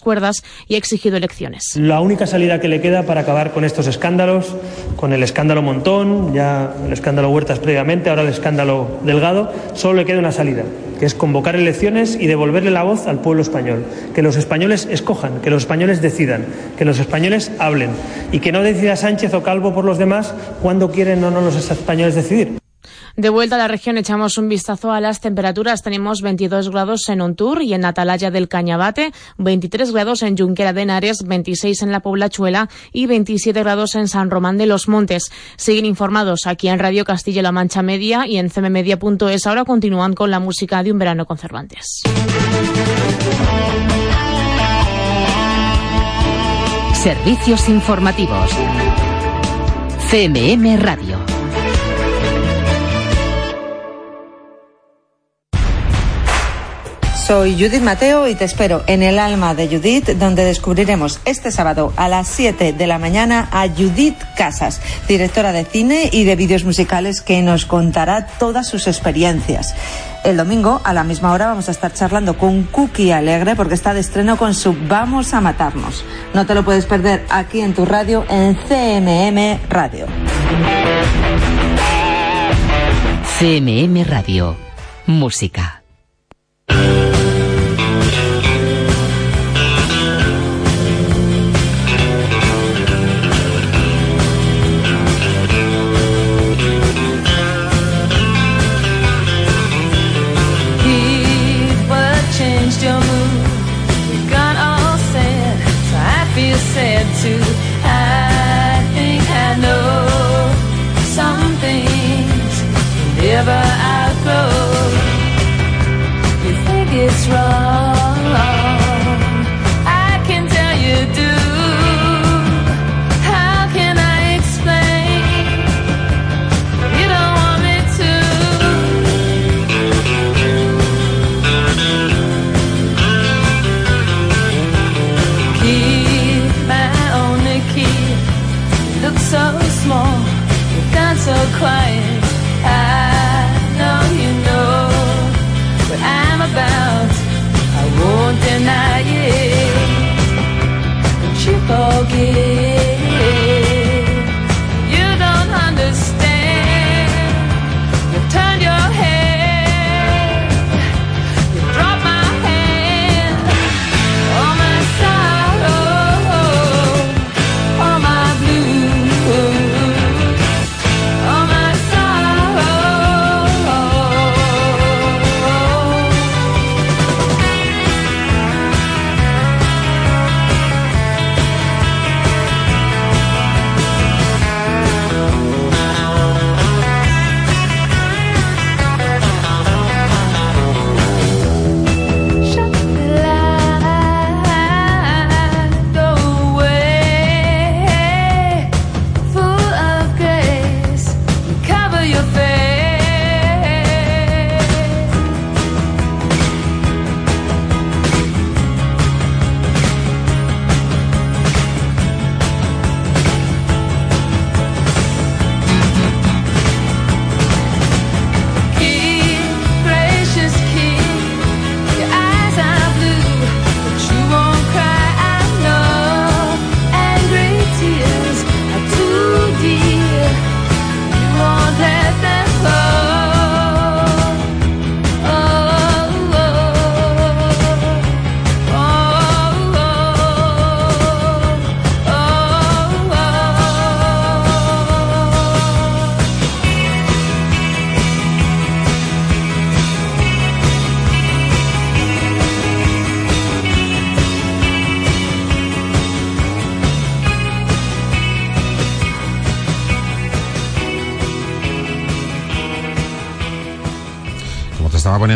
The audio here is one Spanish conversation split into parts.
cuerdas y ha exigido elecciones. La única salida que le queda para acabar con estos escándalos, con el escándalo Montón, ya el escándalo Huertas previamente, ahora el escándalo Delgado, solo le queda una salida, que es convocar elecciones y devolverle la voz al pueblo español. Que los españoles escojan, que los españoles decidan, que los españoles hablen y que no decida Sánchez o Calvo por los demás cuándo quieren o no los españoles decidir. De vuelta a la región echamos un vistazo a las temperaturas. Tenemos 22 grados en Ontur y en Atalaya del Cañabate, 23 grados en Junquera de Henares, 26 en La Poblachuela y 27 grados en San Román de los Montes. Siguen informados aquí en Radio Castilla-La Mancha Media y en cmmedia.es. Ahora continúan con la música de un verano con Cervantes. Servicios informativos. CMM Radio. Soy Judith Mateo y te espero en el alma de Judith, donde descubriremos este sábado a las 7 de la mañana a Judith Casas, directora de cine y de vídeos musicales, que nos contará todas sus experiencias. El domingo, a la misma hora, vamos a estar charlando con Cookie Alegre porque está de estreno con su Vamos a Matarnos. No te lo puedes perder aquí en tu radio, en CMM Radio. CMM Radio. Música. You said to. I think I know some things never outgrow. You think it's wrong.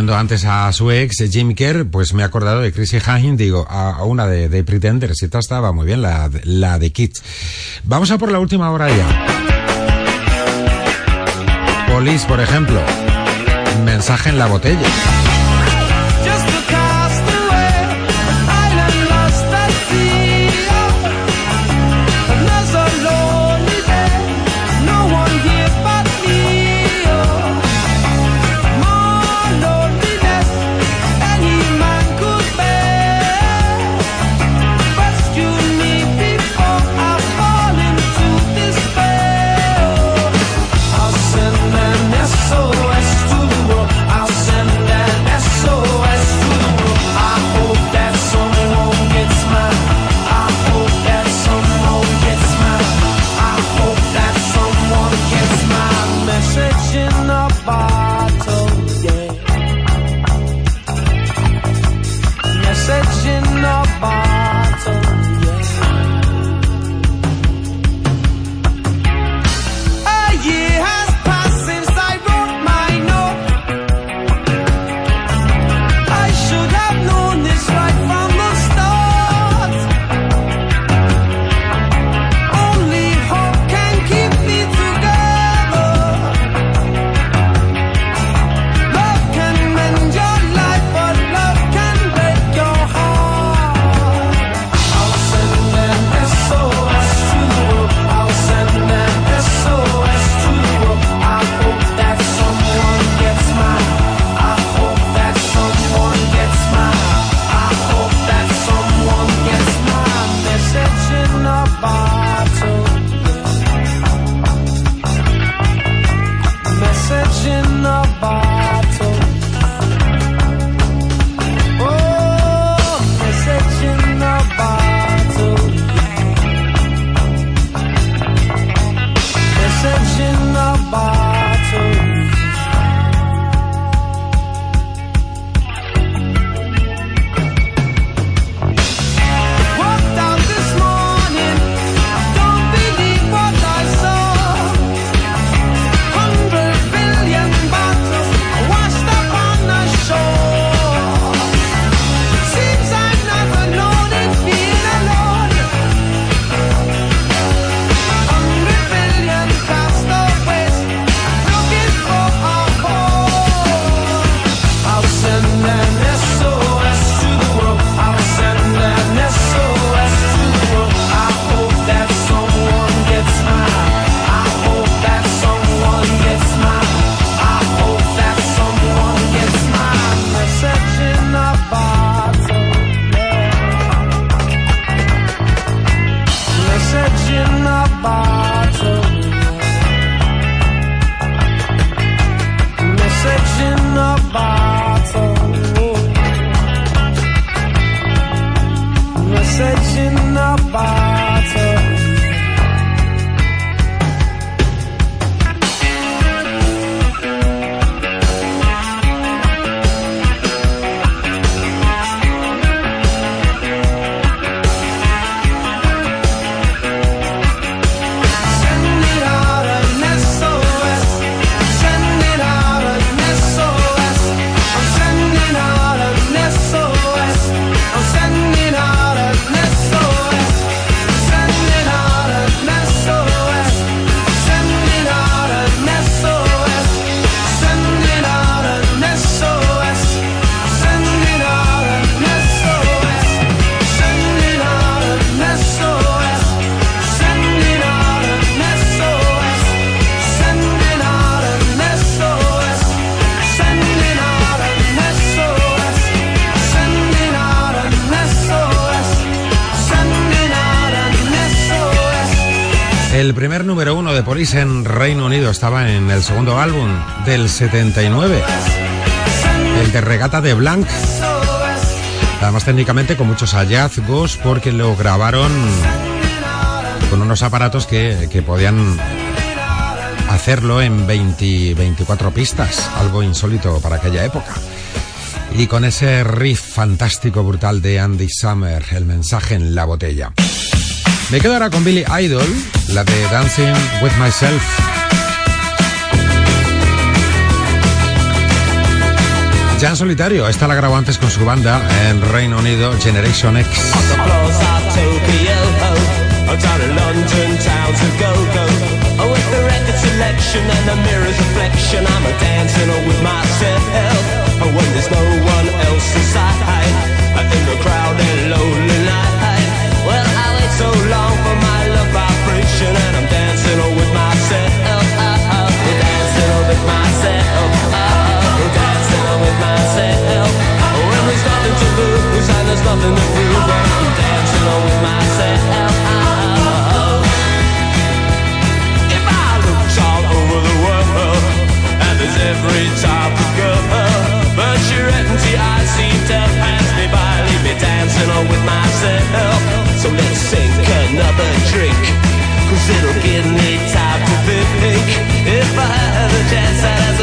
Poniendo antes a su ex, Jim Kerr, pues me he acordado de Chrissy Hine, digo, a, una de, de Pretenders, esta estaba muy bien, la, la de Kids. Vamos a por la última hora ya. Police, por ejemplo. Mensaje en la botella. El primer número uno de Police en Reino Unido estaba en el segundo álbum del 79, el de Regata de Blanc. Además técnicamente con muchos hallazgos porque lo grabaron con unos aparatos que, que podían hacerlo en 20, 24 pistas, algo insólito para aquella época. Y con ese riff fantástico, brutal de Andy Summer, el mensaje en la botella. Me quedo ahora con Billy Idol, la de Dancing with Myself. Ya en solitario, esta la grabó antes con su banda en Reino Unido, Generation X. so long for my love vibration and I'm dancing with myself. Dancing with myself. Dancing with myself. Oh, when there's nothing to lose and there's nothing to prove, I'm dancing with myself. If I looked all over the world and there's every type of girl, but leave me dancing with myself. So let's sink another drink. Cause it'll give me time to think. If I had a chance I'd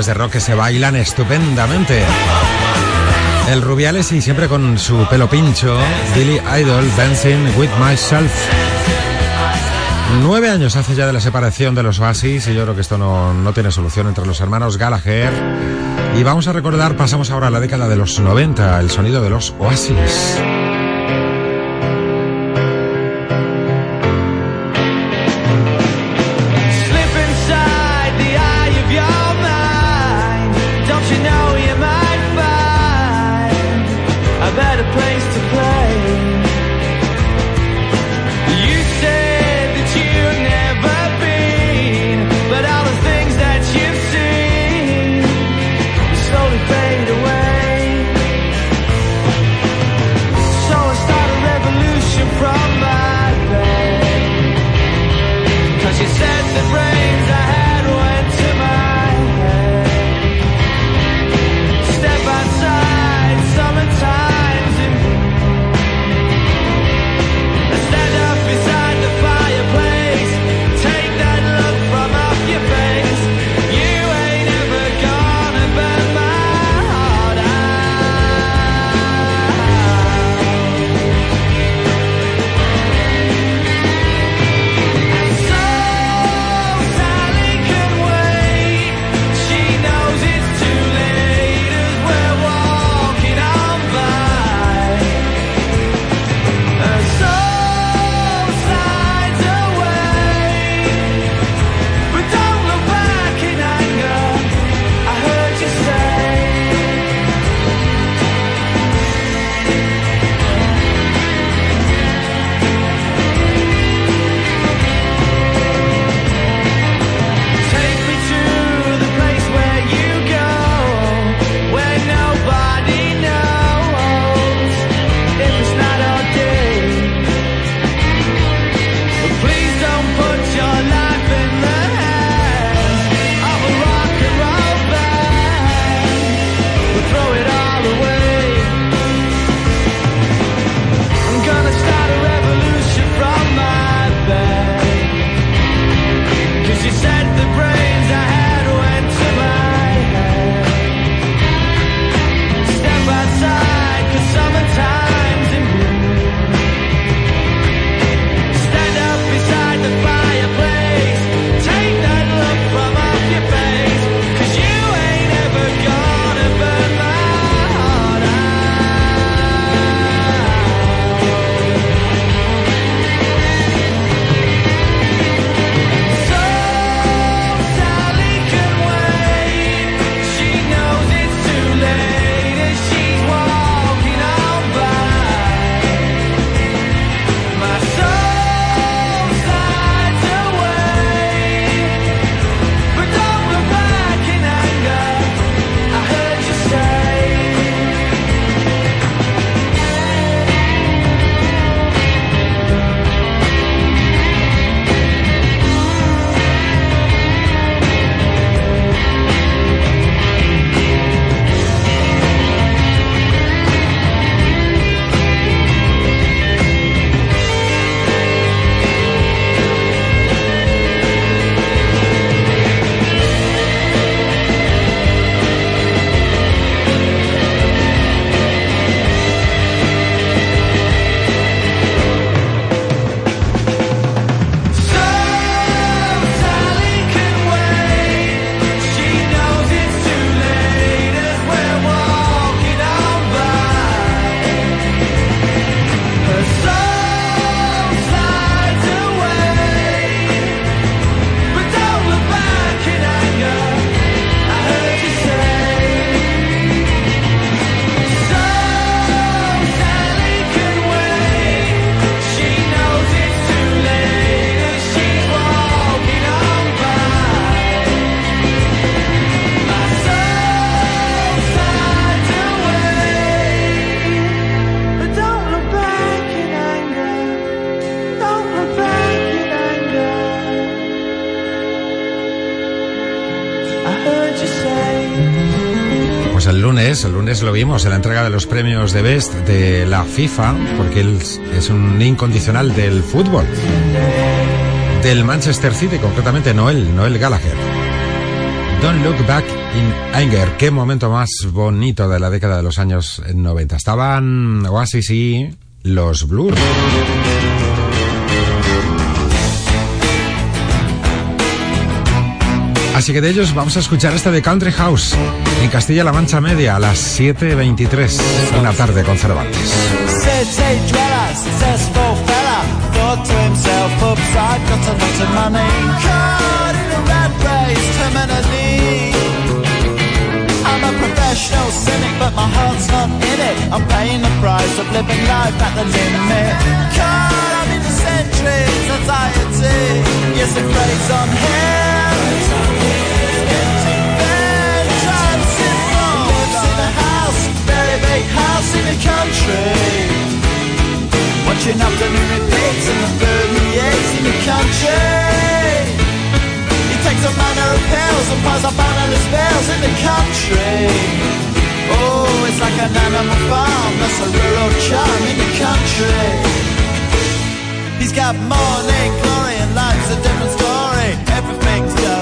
canciones de rock que se bailan estupendamente. El Rubiales y siempre con su pelo pincho, Billy Idol, Dancing with Myself. Nueve años hace ya de la separación de los Oasis y yo creo que esto no, no tiene solución entre los hermanos Gallagher. Y vamos a recordar, pasamos ahora a la década de los 90, el sonido de los Oasis. Lo vimos en la entrega de los premios de Best de la FIFA, porque él es un incondicional del fútbol. Del Manchester City, concretamente Noel, Noel Gallagher. Don't Look Back in Anger. Qué momento más bonito de la década de los años 90. Estaban Oasis y los Blues. Así que de ellos vamos a escuchar este de Country House en Castilla-La Mancha Media a las 7.23, una tarde con Cervantes. Professional cynic, but my heart's not in it. I'm paying the price of living life at the limit. Caught up in the centuries, anxiety. Yes, it plays on him. House in the country. Watching afternoon repeats and the 38s in the country. He takes a manner of pills and piles up analyst bills in the country. Oh, it's like an animal farm, that's a rural charm in the country. He's got morning glory and life's a different story. Everything's going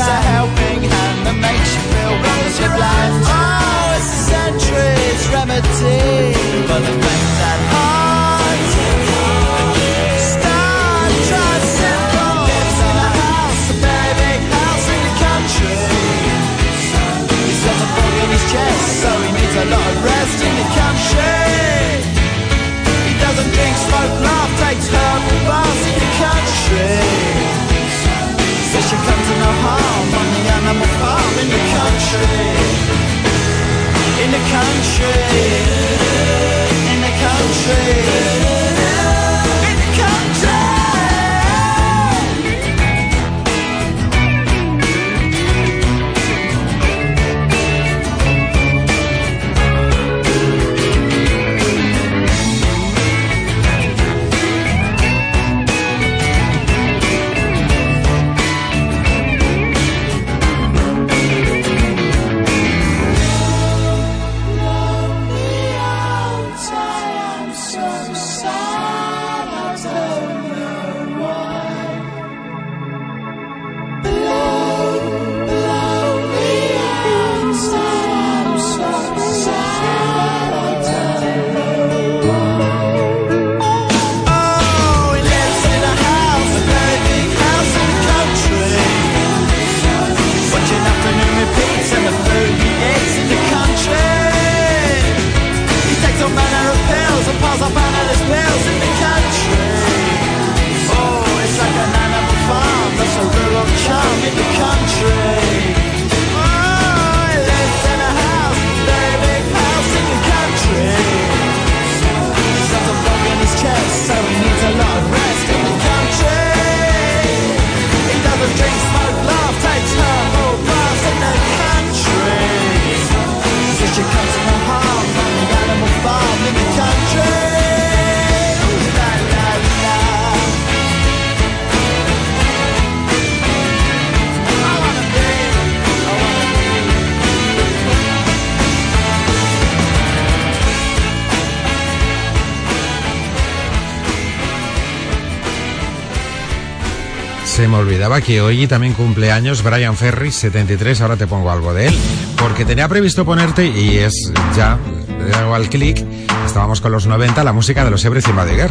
It's a helping hand that makes you feel you're blind. Oh, it's a century's remedy for the things that haunt. Start trying simple. Lives in a house, a big house in the country. He's got a bug in his chest, so he needs a lot of rest in the country. He doesn't drink, smoke, laugh, animal farm in the country. In the country. In the country. Se me olvidaba que hoy también cumple años Brian Ferry, 73, ahora te pongo algo de él. Porque tenía previsto ponerte, y es ya, le hago al clic, estábamos con los 90, la música de los Everything Madiger.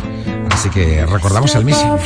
Así que recordamos el mismo.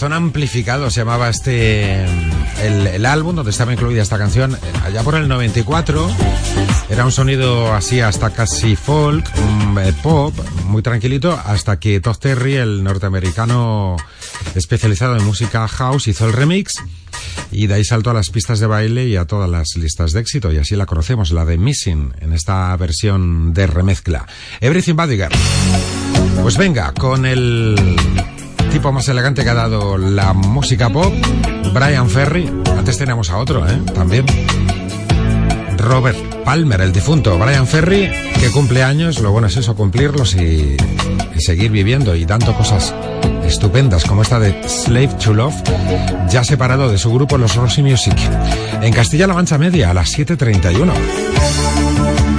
Corazón Amplificado se llamaba este el, álbum donde estaba incluida esta canción allá por el 94. Era un sonido así hasta casi folk, mm, eh, pop, muy tranquilito, hasta que Todd Terry, el norteamericano especializado en música house, hizo el remix y de ahí saltó a las pistas de baile y a todas las listas de éxito y así la conocemos, la de Missing, en esta versión de remezcla. Everything Bodyguard. Pues venga, con el tipo más elegante que ha dado la música pop, Brian Ferry. Antes teníamos a otro, ¿eh? También. Robert Palmer, el difunto. Brian Ferry, que cumple años. Lo bueno es eso, cumplirlos y, seguir viviendo y dando cosas estupendas como esta de Slave to Love, ya separado de su grupo Los Rosy Music. En Castilla-La Mancha Media, a las 7.31.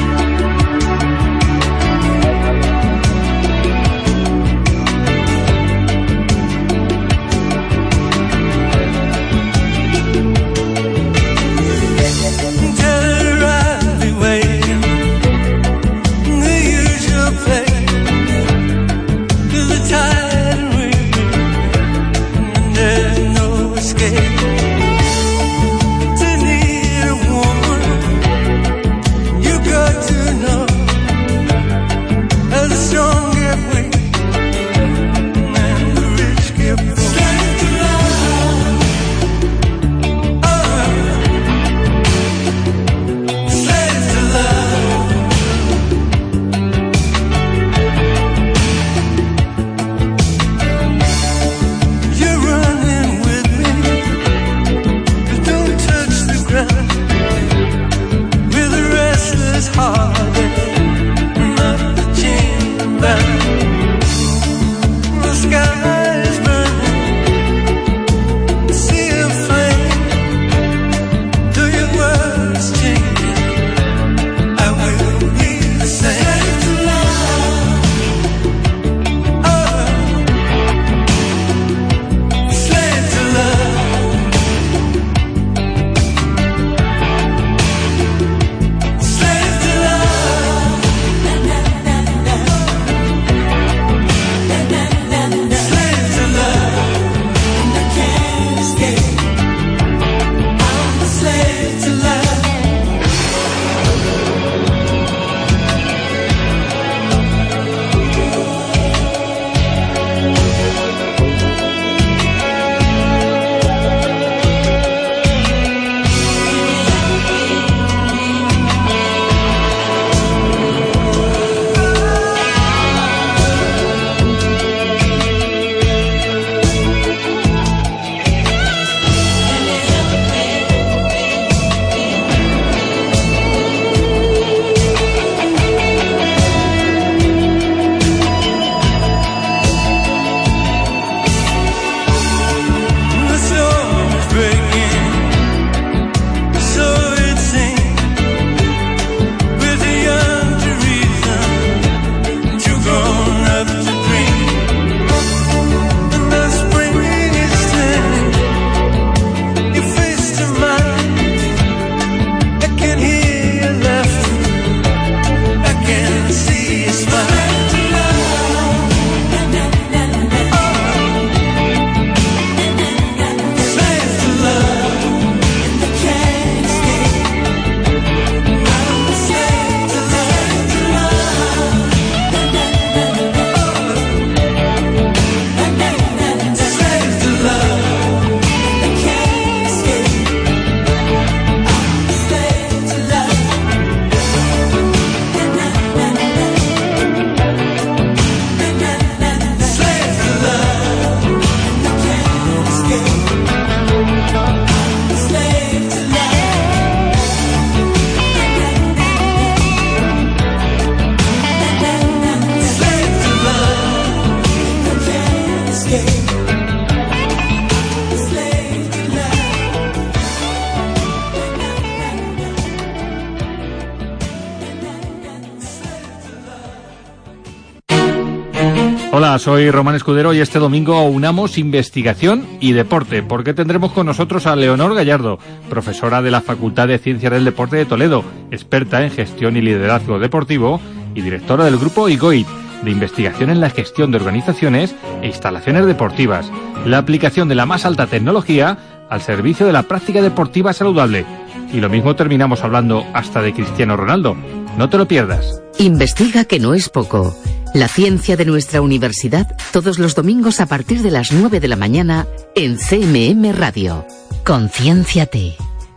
soy Román Escudero y este domingo unamos investigación y deporte, porque tendremos con nosotros a Leonor Gallardo, profesora de la Facultad de Ciencias del Deporte de Toledo, experta en gestión y liderazgo deportivo y directora del grupo IGOIT. de investigación en la gestión de organizaciones e instalaciones deportivas, la aplicación de la más alta tecnología al servicio de la práctica deportiva saludable. Y lo mismo terminamos hablando hasta de Cristiano Ronaldo. No te lo pierdas. Investiga que no es poco. La ciencia de nuestra universidad todos los domingos a partir de las 9 de la mañana en CMM Radio. Concienciate.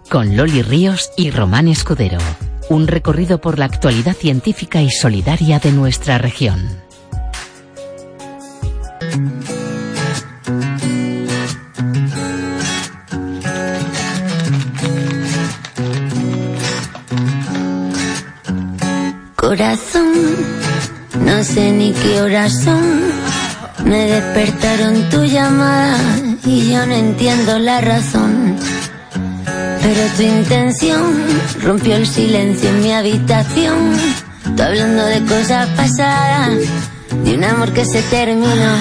Con Loli Ríos y Román Escudero. Un recorrido por la actualidad científica y solidaria de nuestra región. Corazón, no sé ni qué horas son. Me despertaron tu llamada y yo no entiendo la razón. Pero tu intención rompió el silencio en mi habitación. Tú hablando de cosas pasadas, de un amor que se terminó.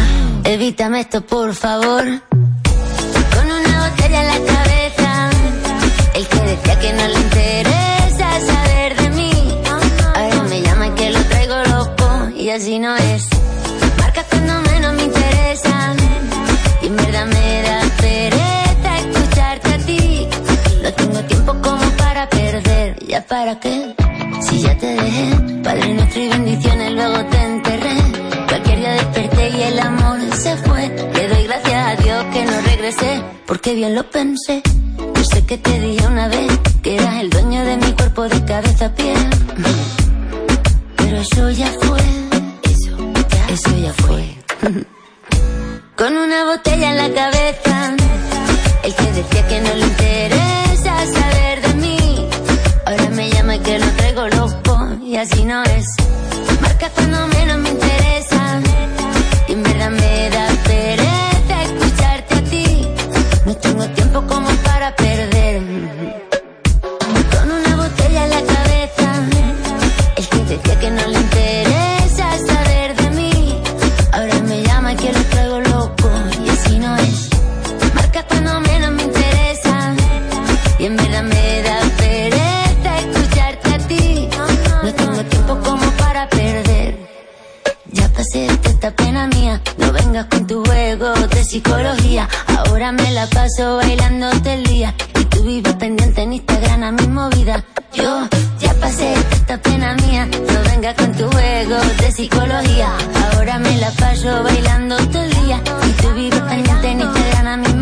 Evítame esto, por favor. Con una botella en la cabeza, el que decía que no le interesa saber así no es. Marca cuando menos me interesa, y en me da pereza escucharte a ti. No tengo tiempo como para perder, ¿ya para qué? Si ya te dejé, Padre nuestro y bendiciones, luego te enterré. Cualquier día desperté y el amor se fue. Le doy gracias a Dios que no regresé, porque bien lo pensé. Yo sé que te dije una vez que eras el dueño de mi cuerpo de cabeza a pie. Pero eso ya fue, eso ya fue. Con una botella en la cabeza, el que decía que no le interesa saber de mí. Ahora me llama y que lo traigo loco, y así no es. Marca cuando menos me interesa, y en verdad me da pereza escucharte a ti. No tengo tiempo como psicología. Ahora me la paso bailando todo el día y tú vives pendiente en Instagram a mi movida. Yo ya pasé esta pena mía, no vengas con tu juego de psicología. Ahora me la paso bailando todo el día y tú vives pendiente en Instagram a mi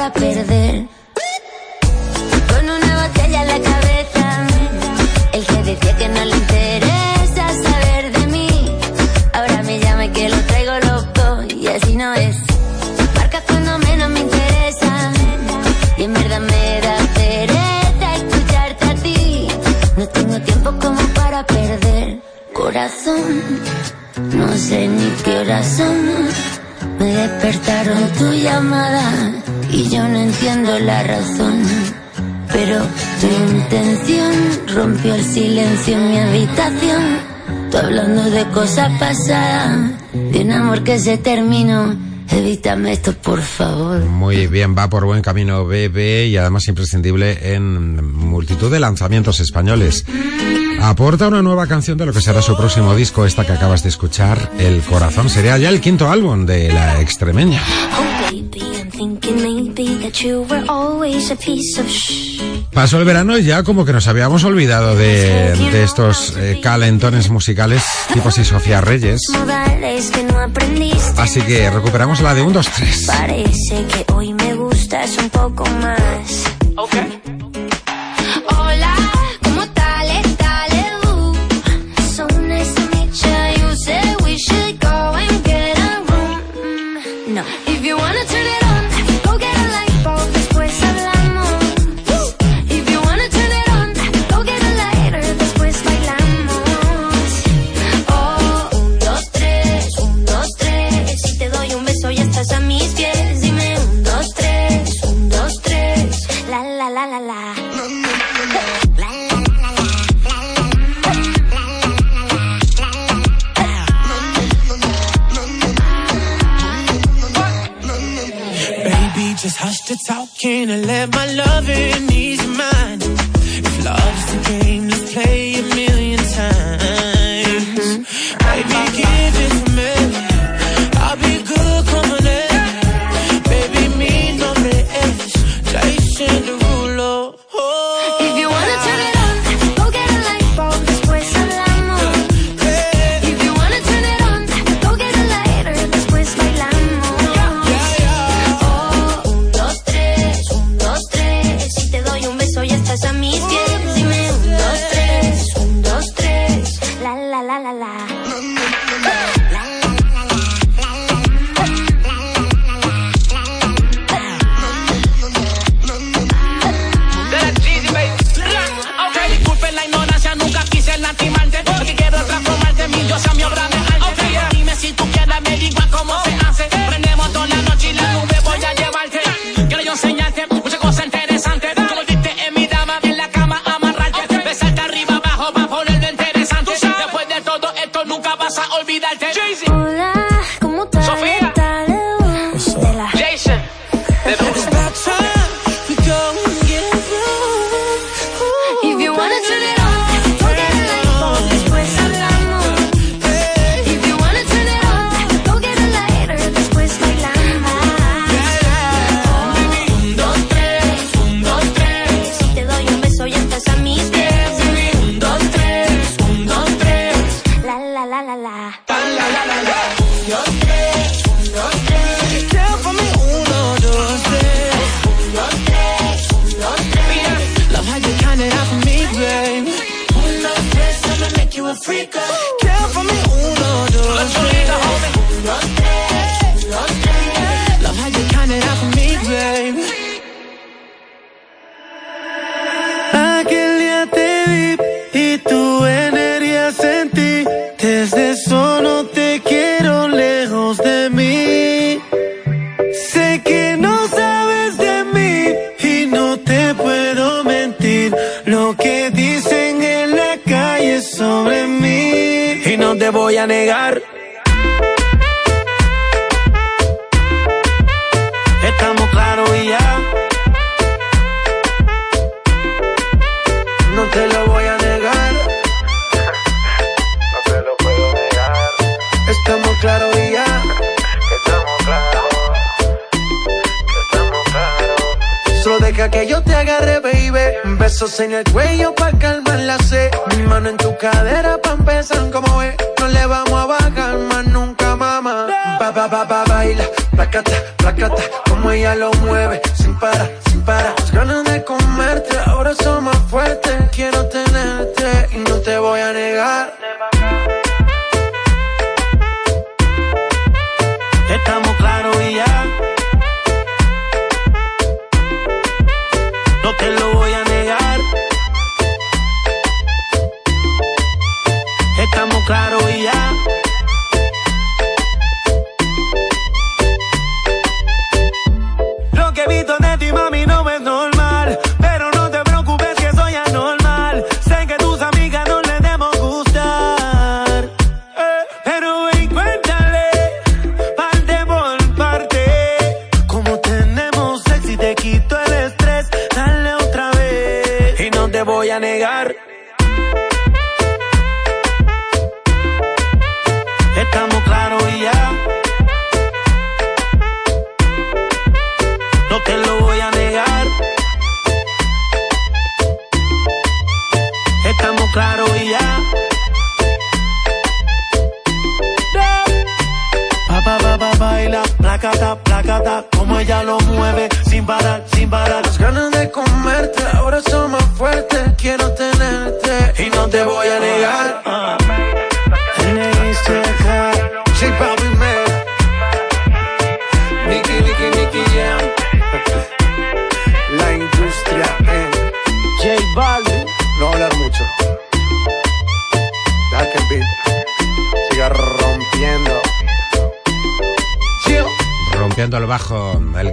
para perder. Con una botella en la cabeza, el que decía que no le interesa saber de mí. Ahora me llama y que lo traigo loco y así no es. Marca cuando menos me interesa y en verdad me da pereza escucharte a ti. No tengo tiempo como para perder. Corazón, no sé ni qué horas son. Me despertaron tu llamada y yo no entiendo la razón. Pero tu intención rompió el silencio en mi habitación. Tú hablando de cosas pasadas, de un amor que se terminó. Evítame esto, por favor. Muy bien, va por buen camino BB y además imprescindible en multitud de lanzamientos españoles. Aporta una nueva canción de lo que será su próximo disco, esta que acabas de escuchar, El Corazón. Sería ya el quinto álbum de la extremeña. Pasó el verano y ya como que nos habíamos olvidado de, de estos eh, calentones musicales tipo así Sofía Reyes. Así que recuperamos la de 1, 2, 3. Parece que hoy me gustas un poco más. Hola, Touch the talking and I let my love in ease your mine? If love's the game, let's play a million times. Baby, give Because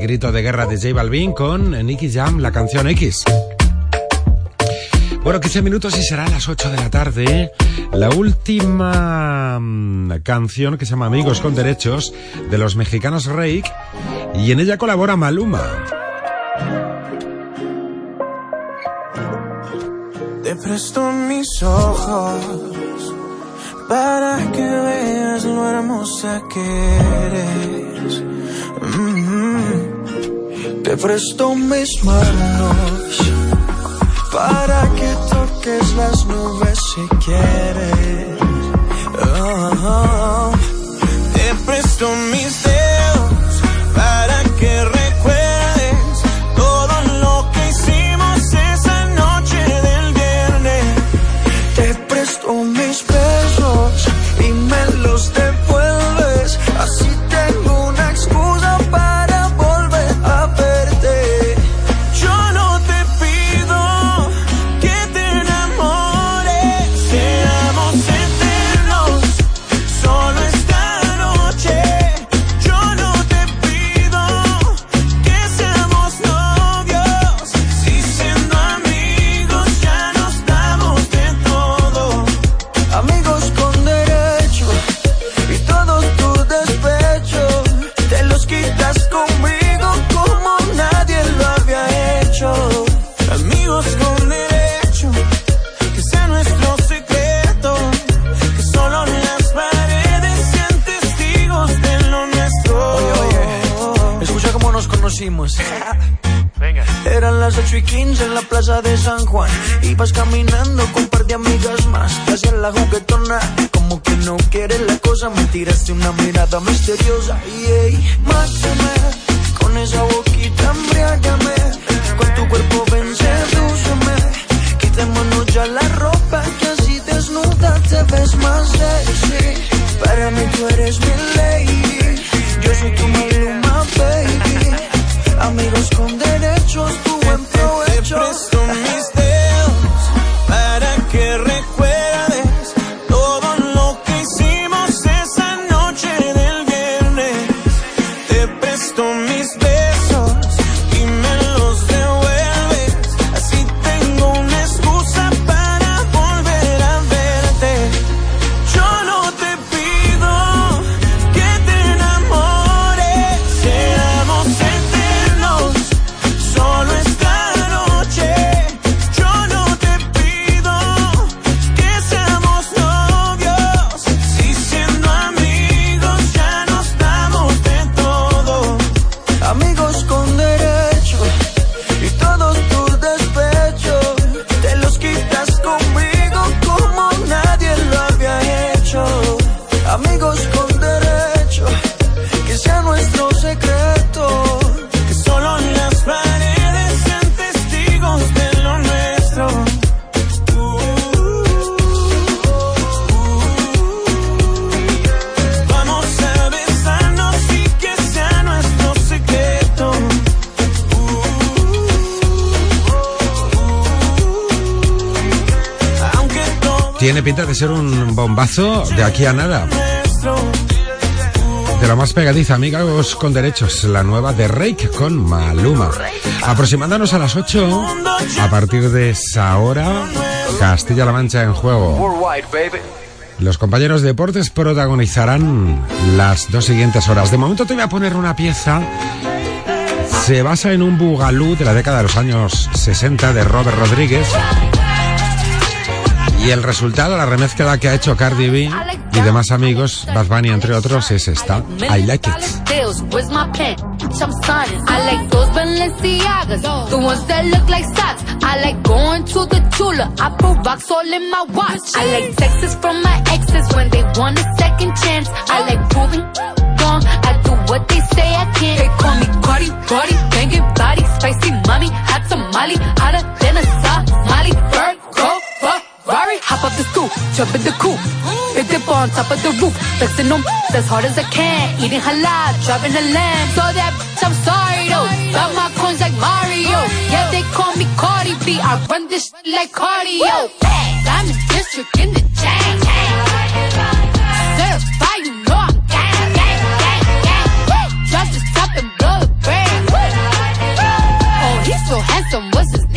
grito de guerra de J Balvin con Nicky Jam, la canción X. Bueno, 15 minutos y será a las 8 de la tarde. La última mm, canción que se llama Amigos con Derechos de los mexicanos Rake y en ella colabora Maluma. Te presto mis ojos para que veas lo hermosa que eres. Mm-hmm. Te presto mis manos para que toques las nubes si quieres. Oh, Te presto mis dedos bombazo de aquí a nada. De la más pegadiza, amigos con derechos, la nueva de Rake con Maluma. Aproximándonos a las 8, a partir de esa hora, Castilla-La Mancha en juego. Los compañeros de deportes protagonizarán las dos siguientes horas. De momento te voy a poner una pieza. Se basa en un bugalú de la década de los años 60 de Robert Rodríguez. Y el resultado, la remezcla que ha hecho Cardi B y demás amigos, Bad Bunny entre otros, es esta. I like it. I like those Balenciagas, the ones that look like socks. I like going to the Tula. I put rocks all in my watch. I like texts from my exes when they want a second chance. I like proving wrong. I do what they say I can't. They call me Cardi, Cardi, banging body, spicy mommy, hot tamale, hotter than a Somali. Virgo, Ferrari, hop up the stoop, jump in the coupe. Big dip on top of the roof, flexing them as hard as I can. Eating halal, driving a lamb. So that bitch, I'm sorry though. Got my coins like Mario. Yeah, they call me Cardi B. I run this like cardio. Diamond district in the chain. Certified, you know I'm gang, gang, gang, gang. Drop the top and blow the brand. Oh, he's so handsome, what's his name?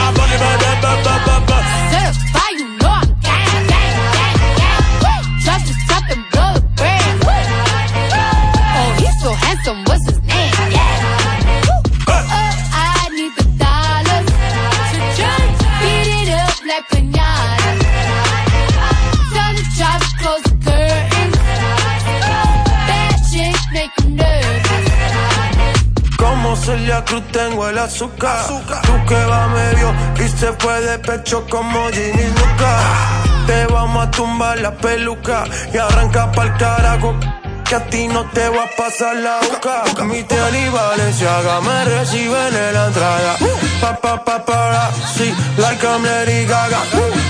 District in the chain. Certified, you Celia Cruz tengo el azúcar. Tú que va medio y se fue de pecho como Ginny Luca. Te vamos a tumbar la peluca y arranca pa'l carajo. Que a ti no te va a pasar la boca. Mi tele y Valenciaga me reciben en la entrada. Pa, pa, pa, sí, like I'm Gaga.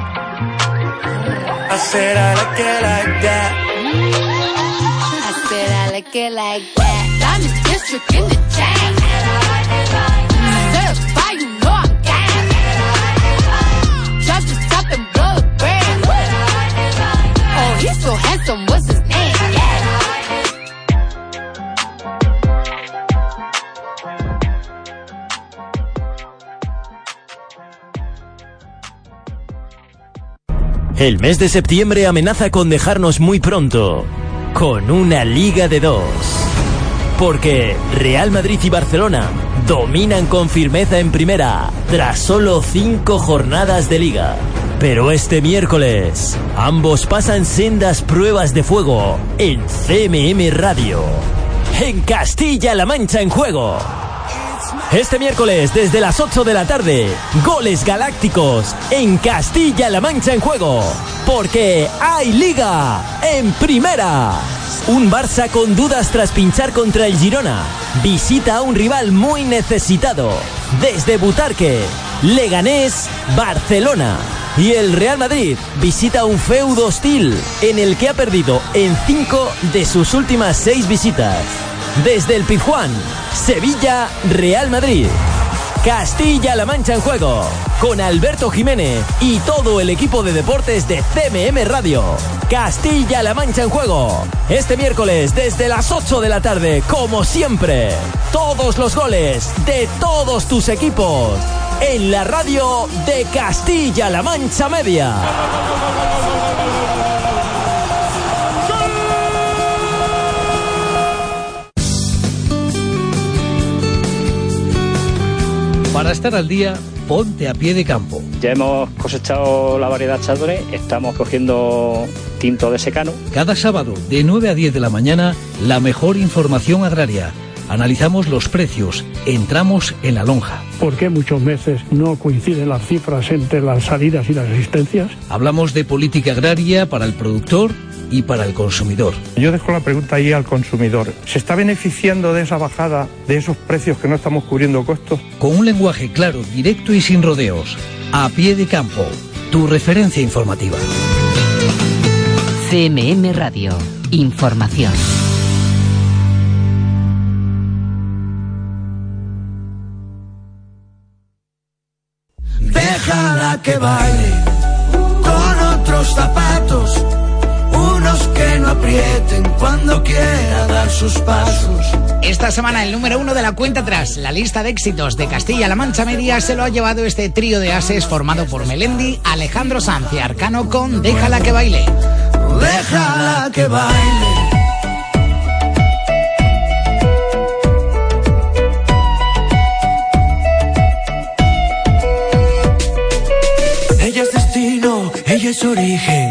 I said I like it like that. I said I like it like that. Diamond District in the chain. Certified, you know I'm gang. Drop top and blow the brand. Oh, he's so handsome, what's his El mes de septiembre amenaza con dejarnos muy pronto, con una liga de dos. Porque Real Madrid y Barcelona dominan con firmeza en primera, tras solo cinco jornadas de liga. Pero este miércoles, ambos pasan sendas pruebas de fuego en CMM Radio. En Castilla-La Mancha en juego. Este miércoles, desde las 8 de la tarde, goles galácticos en Castilla-La Mancha en juego. Porque hay liga en primera. Un Barça con dudas tras pinchar contra el Girona. Visita a un rival muy necesitado. Desde Butarque, Leganés, Barcelona. Y el Real Madrid visita un feudo hostil en el que ha perdido en cinco de sus últimas seis visitas. Desde el Pizjuán, Sevilla, Real Madrid. Castilla-La Mancha en juego, con Alberto Jiménez y todo el equipo de deportes de CMM Radio. Castilla-La Mancha en juego, este miércoles desde las 8 de la tarde, como siempre. Todos los goles de todos tus equipos en la radio de Castilla-La Mancha Media. Para estar al día, ponte a pie de campo. Ya hemos cosechado la variedad Chardonnay, estamos cogiendo tinto de secano. Cada sábado, de 9 a 10 de la mañana, la mejor información agraria. Analizamos los precios, entramos en la lonja. ¿Por qué muchos meses no coinciden las cifras entre las salidas y las existencias? Hablamos de política agraria para el productor y para el consumidor. Yo dejo la pregunta ahí al consumidor. ¿Se está beneficiando de esa bajada, de esos precios que no estamos cubriendo costos? Con un lenguaje claro, directo y sin rodeos. A pie de campo, tu referencia informativa. CMM Radio. Información. Déjala que baile con otros zapatos, no aprieten cuando quiera dar sus pasos. Esta semana el número uno de la cuenta atrás, la lista de éxitos de Castilla-La Mancha Media, se lo ha llevado este trío de ases formado por Melendi, Alejandro Sanz y Arcano con Déjala que baile. Déjala que baile. Ella es destino, ella es origen.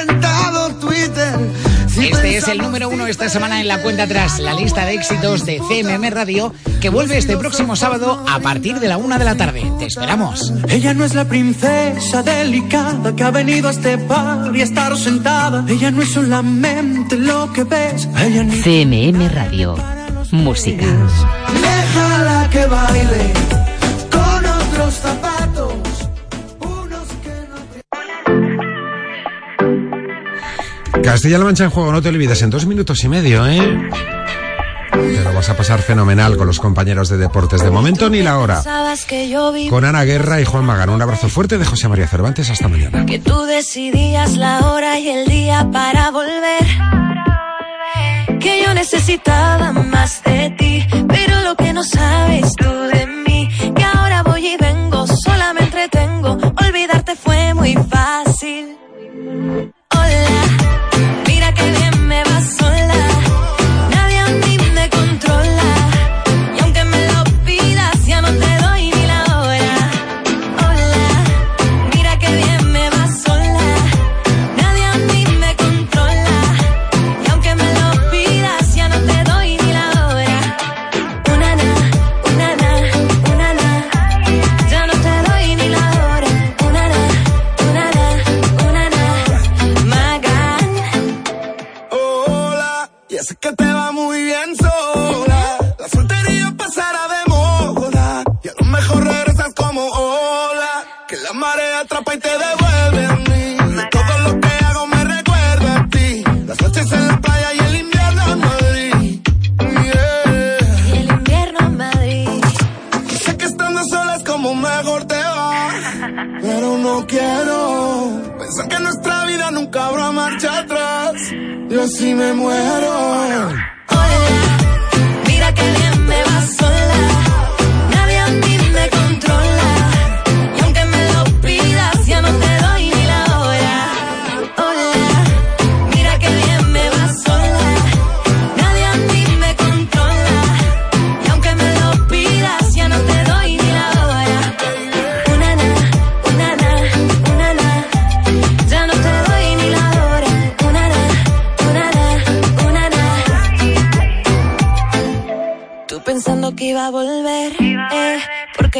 Este es el número uno esta semana en la cuenta atrás, la lista de éxitos de CMM Radio, que vuelve este próximo sábado a partir de la una de la tarde. Te esperamos. Ella no es la princesa delicada que ha venido a este par y a estar sentada. Ella no es solamente lo que ves. Ella ni CMM Radio. Música. Déjala que baile con otros zapatos. Castilla-La Mancha en juego, no te olvides, en dos minutos y medio, ¿eh? Te lo vas a pasar fenomenal con los compañeros de deportes. De momento ni la hora. Con Ana Guerra y Juan Magán. Un abrazo fuerte de José María Cervantes. Hasta mañana. que tú decidías la hora y el día para volver. Que yo necesitaba más de ti, pero lo que no sabes tú de mí, que ahora voy y vengo, sola me entretengo, olvidarte fue muy fácil. Me muero.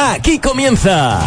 Aquí comienza